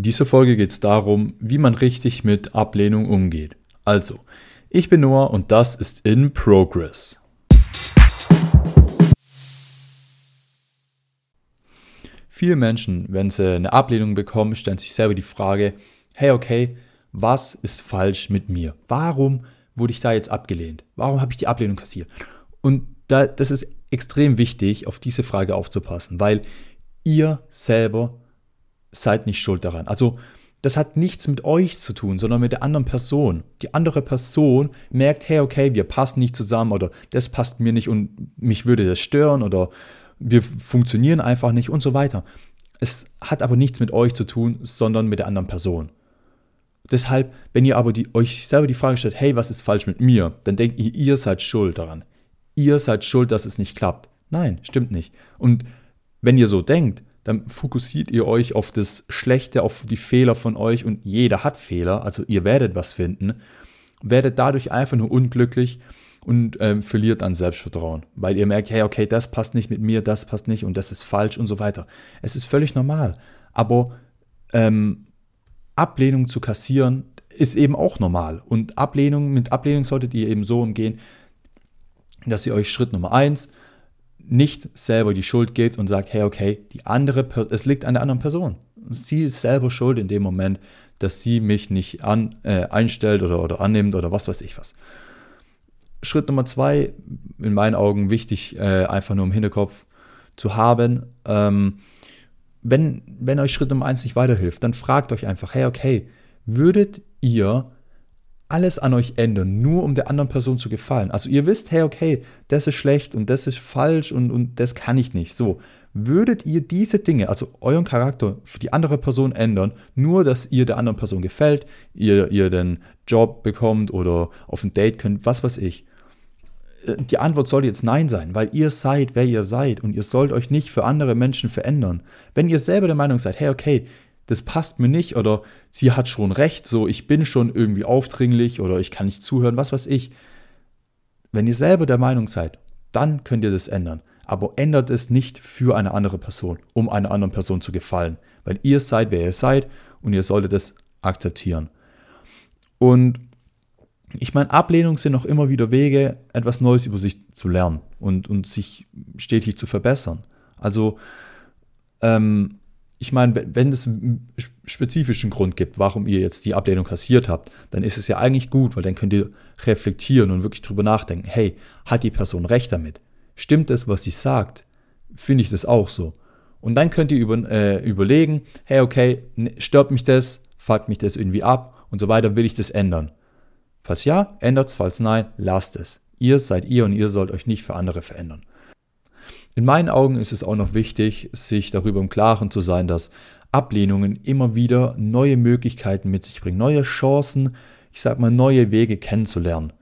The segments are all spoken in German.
In dieser Folge geht es darum, wie man richtig mit Ablehnung umgeht. Also, ich bin Noah und das ist In Progress. Viele Menschen, wenn sie eine Ablehnung bekommen, stellen sich selber die Frage, hey okay, was ist falsch mit mir? Warum wurde ich da jetzt abgelehnt? Warum habe ich die Ablehnung kassiert? Und da, das ist extrem wichtig, auf diese Frage aufzupassen, weil ihr selber seid nicht schuld daran. Also das hat nichts mit euch zu tun, sondern mit der anderen Person. Die andere Person merkt, hey, okay, wir passen nicht zusammen oder das passt mir nicht und mich würde das stören oder wir funktionieren einfach nicht und so weiter. Es hat aber nichts mit euch zu tun, sondern mit der anderen Person. Deshalb, wenn ihr aber die, euch selber die Frage stellt, hey, was ist falsch mit mir, dann denkt ihr, ihr seid schuld daran. Ihr seid schuld, dass es nicht klappt. Nein, stimmt nicht. Und wenn ihr so denkt, dann fokussiert ihr euch auf das Schlechte, auf die Fehler von euch und jeder hat Fehler, also ihr werdet was finden, werdet dadurch einfach nur unglücklich und ähm, verliert an Selbstvertrauen, weil ihr merkt, hey, okay, das passt nicht mit mir, das passt nicht und das ist falsch und so weiter. Es ist völlig normal, aber ähm, Ablehnung zu kassieren ist eben auch normal und Ablehnung mit Ablehnung solltet ihr eben so umgehen, dass ihr euch Schritt Nummer eins nicht selber die Schuld gebt und sagt, hey, okay, die andere, es liegt an der anderen Person. Sie ist selber schuld in dem Moment, dass sie mich nicht an, äh, einstellt oder, oder annimmt oder was weiß ich was. Schritt Nummer zwei, in meinen Augen wichtig, äh, einfach nur im Hinterkopf zu haben. Ähm, wenn, wenn euch Schritt Nummer eins nicht weiterhilft, dann fragt euch einfach, hey, okay, würdet ihr alles an euch ändern, nur um der anderen Person zu gefallen. Also ihr wisst, hey, okay, das ist schlecht und das ist falsch und, und das kann ich nicht. So, würdet ihr diese Dinge, also euren Charakter für die andere Person ändern, nur dass ihr der anderen Person gefällt, ihr, ihr den Job bekommt oder auf ein Date könnt, was weiß ich. Äh, die Antwort sollte jetzt Nein sein, weil ihr seid, wer ihr seid und ihr sollt euch nicht für andere Menschen verändern. Wenn ihr selber der Meinung seid, hey, okay, das passt mir nicht oder sie hat schon recht, so ich bin schon irgendwie aufdringlich oder ich kann nicht zuhören, was weiß ich. Wenn ihr selber der Meinung seid, dann könnt ihr das ändern. Aber ändert es nicht für eine andere Person, um einer anderen Person zu gefallen. Weil ihr seid, wer ihr seid und ihr solltet es akzeptieren. Und ich meine, Ablehnung sind auch immer wieder Wege, etwas Neues über sich zu lernen und, und sich stetig zu verbessern. Also ähm, ich meine, wenn es einen spezifischen Grund gibt, warum ihr jetzt die Ablehnung kassiert habt, dann ist es ja eigentlich gut, weil dann könnt ihr reflektieren und wirklich drüber nachdenken. Hey, hat die Person recht damit? Stimmt es, was sie sagt? Finde ich das auch so? Und dann könnt ihr über, äh, überlegen, hey, okay, stört mich das, fuckt mich das irgendwie ab und so weiter, will ich das ändern? Falls ja, ändert es, falls nein, lasst es. Ihr seid ihr und ihr sollt euch nicht für andere verändern. In meinen Augen ist es auch noch wichtig, sich darüber im Klaren zu sein, dass Ablehnungen immer wieder neue Möglichkeiten mit sich bringen, neue Chancen, ich sag mal, neue Wege kennenzulernen.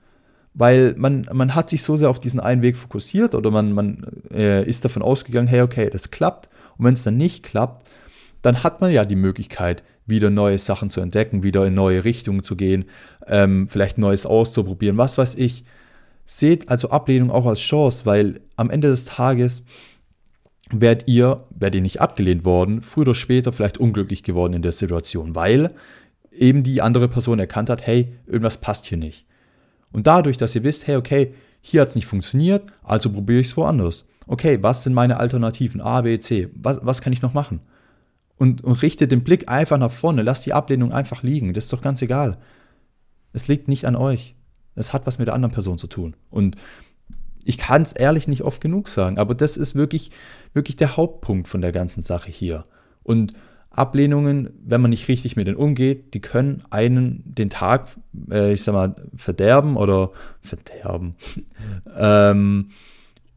Weil man, man hat sich so sehr auf diesen einen Weg fokussiert oder man, man äh, ist davon ausgegangen, hey, okay, das klappt. Und wenn es dann nicht klappt, dann hat man ja die Möglichkeit, wieder neue Sachen zu entdecken, wieder in neue Richtungen zu gehen, ähm, vielleicht Neues auszuprobieren, was weiß ich. Seht also Ablehnung auch als Chance, weil am Ende des Tages werdet ihr, werdet ihr nicht abgelehnt worden, früher oder später vielleicht unglücklich geworden in der Situation, weil eben die andere Person erkannt hat, hey, irgendwas passt hier nicht. Und dadurch, dass ihr wisst, hey, okay, hier hat es nicht funktioniert, also probiere ich es woanders. Okay, was sind meine Alternativen? A, B, C. Was, was kann ich noch machen? Und, und richtet den Blick einfach nach vorne, lasst die Ablehnung einfach liegen. Das ist doch ganz egal. Es liegt nicht an euch. Es hat was mit der anderen Person zu tun. Und ich kann es ehrlich nicht oft genug sagen, aber das ist wirklich, wirklich der Hauptpunkt von der ganzen Sache hier. Und Ablehnungen, wenn man nicht richtig mit denen umgeht, die können einen den Tag, äh, ich sag mal, verderben oder verderben. ähm,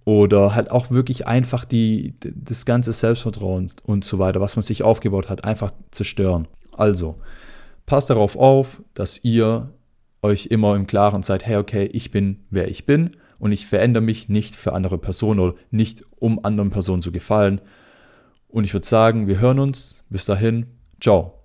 oder halt auch wirklich einfach die, das ganze Selbstvertrauen und so weiter, was man sich aufgebaut hat, einfach zerstören. Also, passt darauf auf, dass ihr euch immer im Klaren seid, hey, okay, ich bin, wer ich bin und ich verändere mich nicht für andere Personen oder nicht, um anderen Personen zu gefallen. Und ich würde sagen, wir hören uns. Bis dahin, ciao.